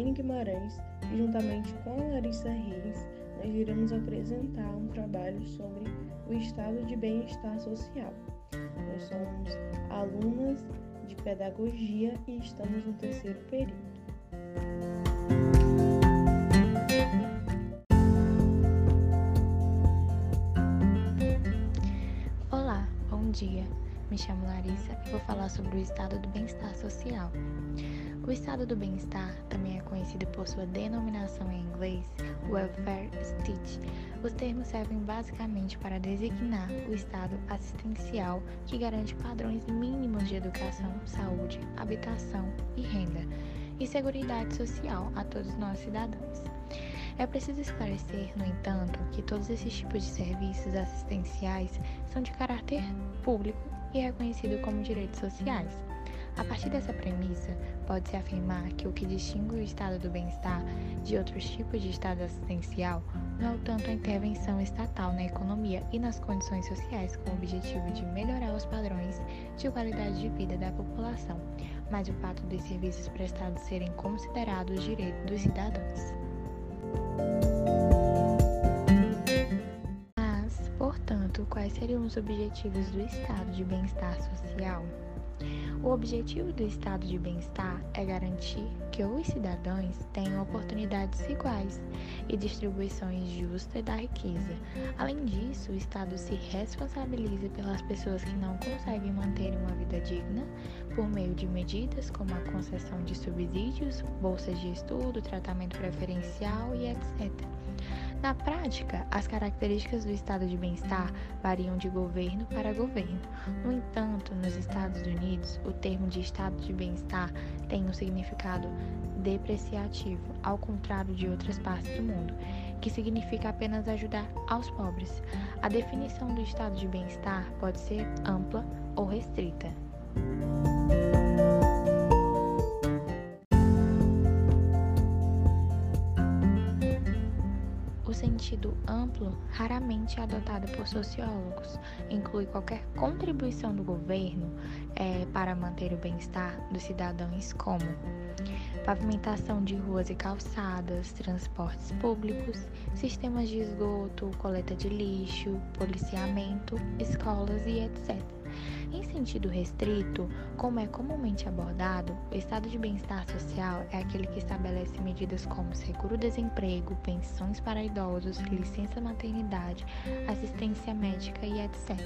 Laine Guimarães e juntamente com Larissa Reis, nós iremos apresentar um trabalho sobre o estado de bem-estar social. Nós somos alunas de pedagogia e estamos no terceiro período. Me chamo Larissa e vou falar sobre o estado do bem-estar social. O estado do bem-estar também é conhecido por sua denominação em inglês, welfare state. Os termos servem basicamente para designar o estado assistencial que garante padrões mínimos de educação, saúde, habitação e renda, e seguridade social a todos nós cidadãos. É preciso esclarecer, no entanto, que todos esses tipos de serviços assistenciais são de caráter público e reconhecidos como direitos sociais. A partir dessa premissa, pode-se afirmar que o que distingue o estado do bem-estar de outros tipos de estado assistencial não é tanto a intervenção estatal na economia e nas condições sociais com o objetivo de melhorar os padrões de qualidade de vida da população, mas o fato dos serviços prestados serem considerados direitos dos cidadãos. Seriam os objetivos do estado de bem-estar social? O objetivo do estado de bem-estar é garantir que os cidadãos tenham oportunidades iguais e distribuições justas da riqueza. Além disso, o Estado se responsabiliza pelas pessoas que não conseguem manter uma vida digna por meio de medidas como a concessão de subsídios, bolsas de estudo, tratamento preferencial e etc. Na prática, as características do estado de bem-estar variam de governo para governo. No entanto, nos Estados Unidos, o termo de estado de bem-estar tem um significado depreciativo, ao contrário de outras partes do mundo, que significa apenas ajudar aos pobres. A definição do estado de bem-estar pode ser ampla ou restrita. Sentido amplo raramente é adotado por sociólogos. Inclui qualquer contribuição do governo é, para manter o bem-estar dos cidadãos, como pavimentação de ruas e calçadas, transportes públicos, sistemas de esgoto, coleta de lixo, policiamento, escolas e etc. Em sentido restrito, como é comumente abordado, o estado de bem-estar social é aquele que estabelece medidas como seguro-desemprego, pensões para idosos, licença maternidade, assistência médica e etc.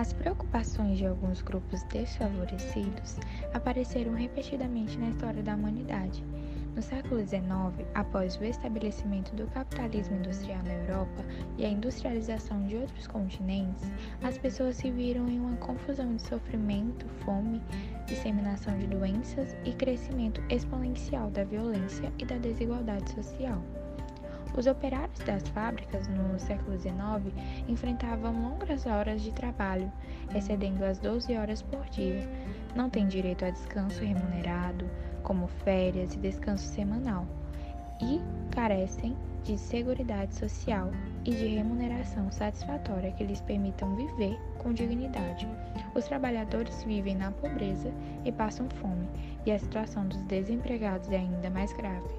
As preocupações de alguns grupos desfavorecidos apareceram repetidamente na história da humanidade no século XIX, após o estabelecimento do capitalismo industrial na Europa e a industrialização de outros continentes, as pessoas se viram em uma confusão de sofrimento, fome, disseminação de doenças e crescimento exponencial da violência e da desigualdade social. Os operários das fábricas no século XIX enfrentavam longas horas de trabalho, excedendo as 12 horas por dia. Não têm direito a descanso remunerado, como férias e descanso semanal, e carecem de seguridade social e de remuneração satisfatória que lhes permitam viver com dignidade. Os trabalhadores vivem na pobreza e passam fome, e a situação dos desempregados é ainda mais grave.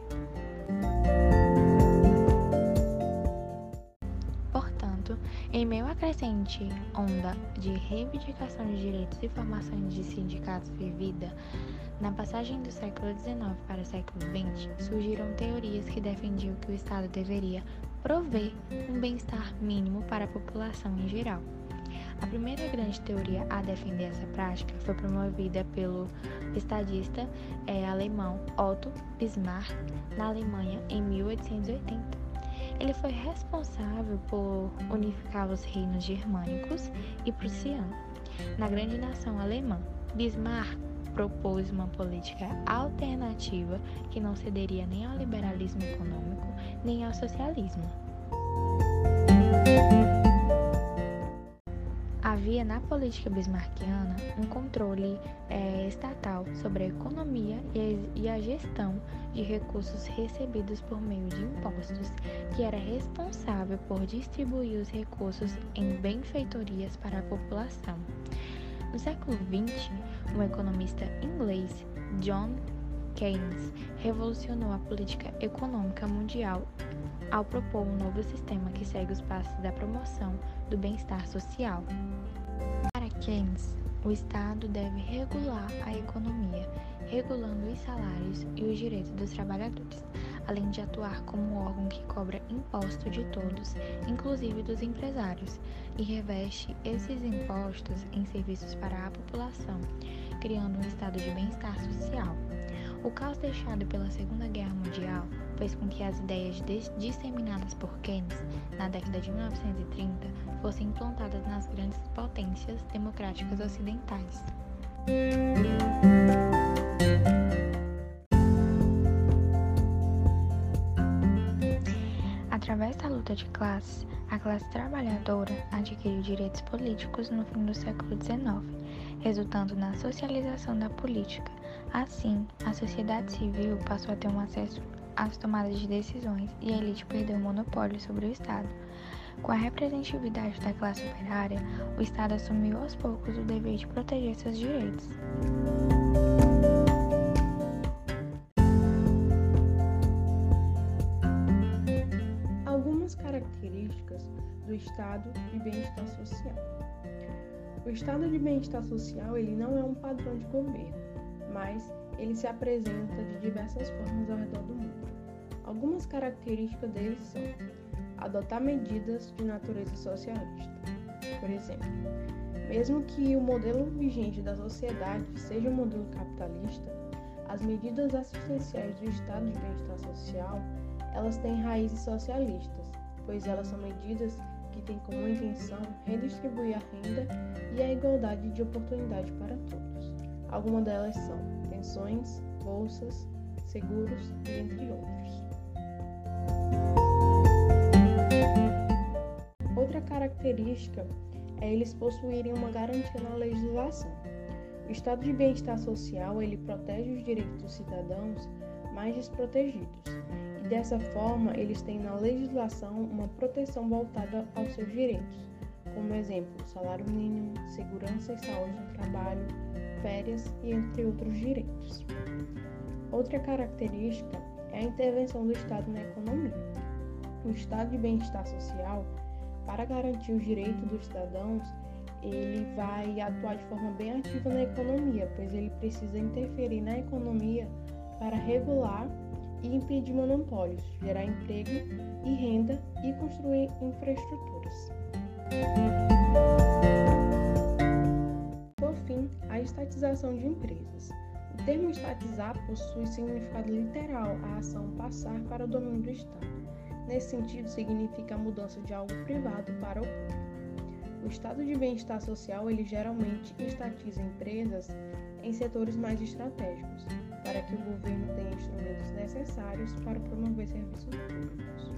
Em meio à crescente onda de reivindicação de direitos e formações de sindicatos vivida, na passagem do século XIX para o século XX, surgiram teorias que defendiam que o Estado deveria prover um bem-estar mínimo para a população em geral. A primeira grande teoria a defender essa prática foi promovida pelo estadista é, alemão Otto Bismarck na Alemanha em 1880. Ele foi responsável por unificar os reinos germânicos e prussiano. Na grande nação alemã, Bismarck propôs uma política alternativa que não cederia nem ao liberalismo econômico nem ao socialismo. Havia na política bismarckiana um controle é, estatal sobre a economia e a gestão de recursos recebidos por meio de impostos, que era responsável por distribuir os recursos em benfeitorias para a população. No século XX, um economista inglês, John Keynes, revolucionou a política econômica mundial ao propor um novo sistema que segue os passos da promoção do bem-estar social. Para Keynes, o Estado deve regular a economia, regulando os salários e os direitos dos trabalhadores, além de atuar como um órgão que cobra imposto de todos, inclusive dos empresários, e reveste esses impostos em serviços para a população, criando um estado de bem-estar social. O caos deixado pela Segunda Guerra Mundial fez com que as ideias disseminadas por Keynes na década de 1930 fossem implantadas nas grandes potências democráticas ocidentais. Através da luta de classes, a classe trabalhadora adquiriu direitos políticos no fim do século XIX, resultando na socialização da política Assim, a sociedade civil passou a ter um acesso às tomadas de decisões e a elite perdeu o monopólio sobre o Estado. Com a representatividade da classe operária, o Estado assumiu aos poucos o dever de proteger seus direitos. Algumas características do Estado de bem-estar social. O Estado de bem-estar social ele não é um padrão de governo mas ele se apresenta de diversas formas ao redor do mundo. Algumas características dele são adotar medidas de natureza socialista. Por exemplo, mesmo que o modelo vigente da sociedade seja um modelo capitalista, as medidas assistenciais do Estado de Bem-Estar Social, elas têm raízes socialistas, pois elas são medidas que têm como intenção redistribuir a renda e a igualdade de oportunidade para todos. Algumas delas são pensões, bolsas, seguros entre outros. Outra característica é eles possuírem uma garantia na legislação. O estado de bem-estar social ele protege os direitos dos cidadãos mais desprotegidos e dessa forma eles têm na legislação uma proteção voltada aos seus direitos, como exemplo, salário mínimo, segurança e saúde no trabalho, férias e entre outros direitos. Outra característica é a intervenção do Estado na economia. O Estado de bem-estar social, para garantir os direitos dos cidadãos, ele vai atuar de forma bem ativa na economia, pois ele precisa interferir na economia para regular e impedir monopólios, gerar emprego e renda e construir infraestruturas. Estatização de empresas. O termo estatizar possui significado literal, a ação passar para o domínio do Estado. Nesse sentido, significa a mudança de algo privado para o público. O estado de bem-estar social ele geralmente estatiza empresas em setores mais estratégicos, para que o governo tenha instrumentos necessários para promover serviços públicos.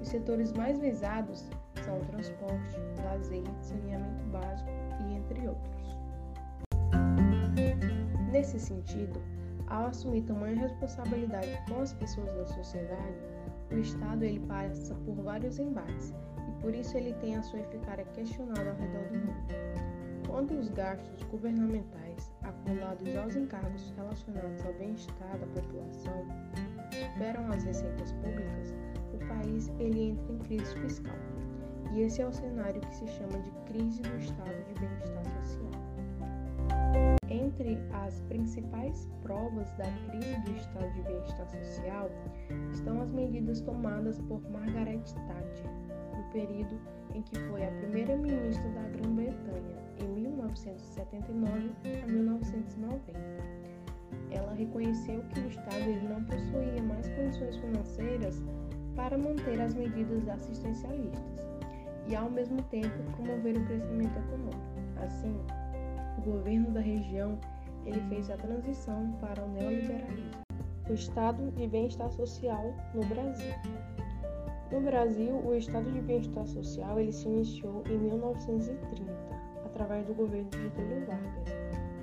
Os setores mais visados são o transporte, lazer, saneamento básico e entre outros. Nesse sentido, ao assumir tamanha responsabilidade com as pessoas da sociedade, o Estado ele passa por vários embates e por isso ele tem a sua eficácia questionada ao redor do mundo. Quando os gastos governamentais acumulados aos encargos relacionados ao bem-estar da população superam as receitas públicas, o país ele entra em crise fiscal. E esse é o cenário que se chama de crise do estado de bem-estar social. Entre as principais provas da crise do estado de bem-estar social estão as medidas tomadas por Margaret Thatcher no período em que foi a primeira-ministra da Grã-Bretanha, em 1979 a 1990. Ela reconheceu que o Estado não possuía mais condições financeiras para manter as medidas assistencialistas e, ao mesmo tempo, promover o crescimento econômico. Assim, o governo da região ele fez a transição para o neoliberalismo. O estado de bem-estar social no Brasil. No Brasil, o estado de bem-estar social ele se iniciou em 1930, através do governo de Getúlio Vargas,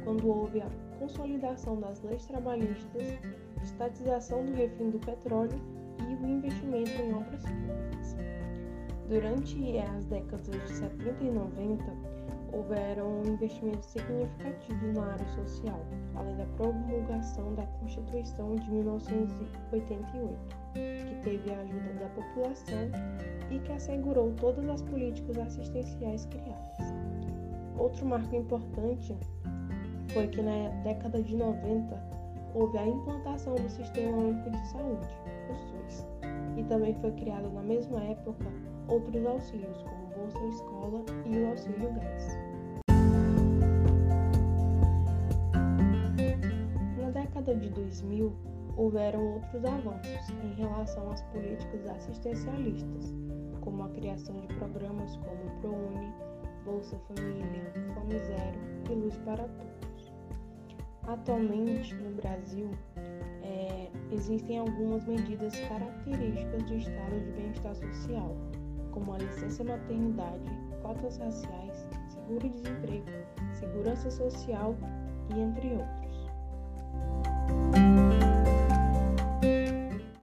quando houve a consolidação das leis trabalhistas, estatização do refino do petróleo e o investimento em obras públicas. Durante as décadas de 70 e 90, houveram investimentos significativos na área social, além da promulgação da Constituição de 1988, que teve a ajuda da população e que assegurou todas as políticas assistenciais criadas. Outro marco importante foi que na década de 90 houve a implantação do Sistema Único de Saúde, e também foi criado na mesma época outros auxílios, como Bolsa Escola e o Auxílio Gás. Na década de 2000, houveram outros avanços em relação às políticas assistencialistas, como a criação de programas como o ProUni, Bolsa Família, Fome Zero e Luz para Todos. Atualmente, no Brasil, é, existem algumas medidas características do estado de bem-estar social, como a licença maternidade, cotas raciais, seguro-desemprego, segurança social e entre outros.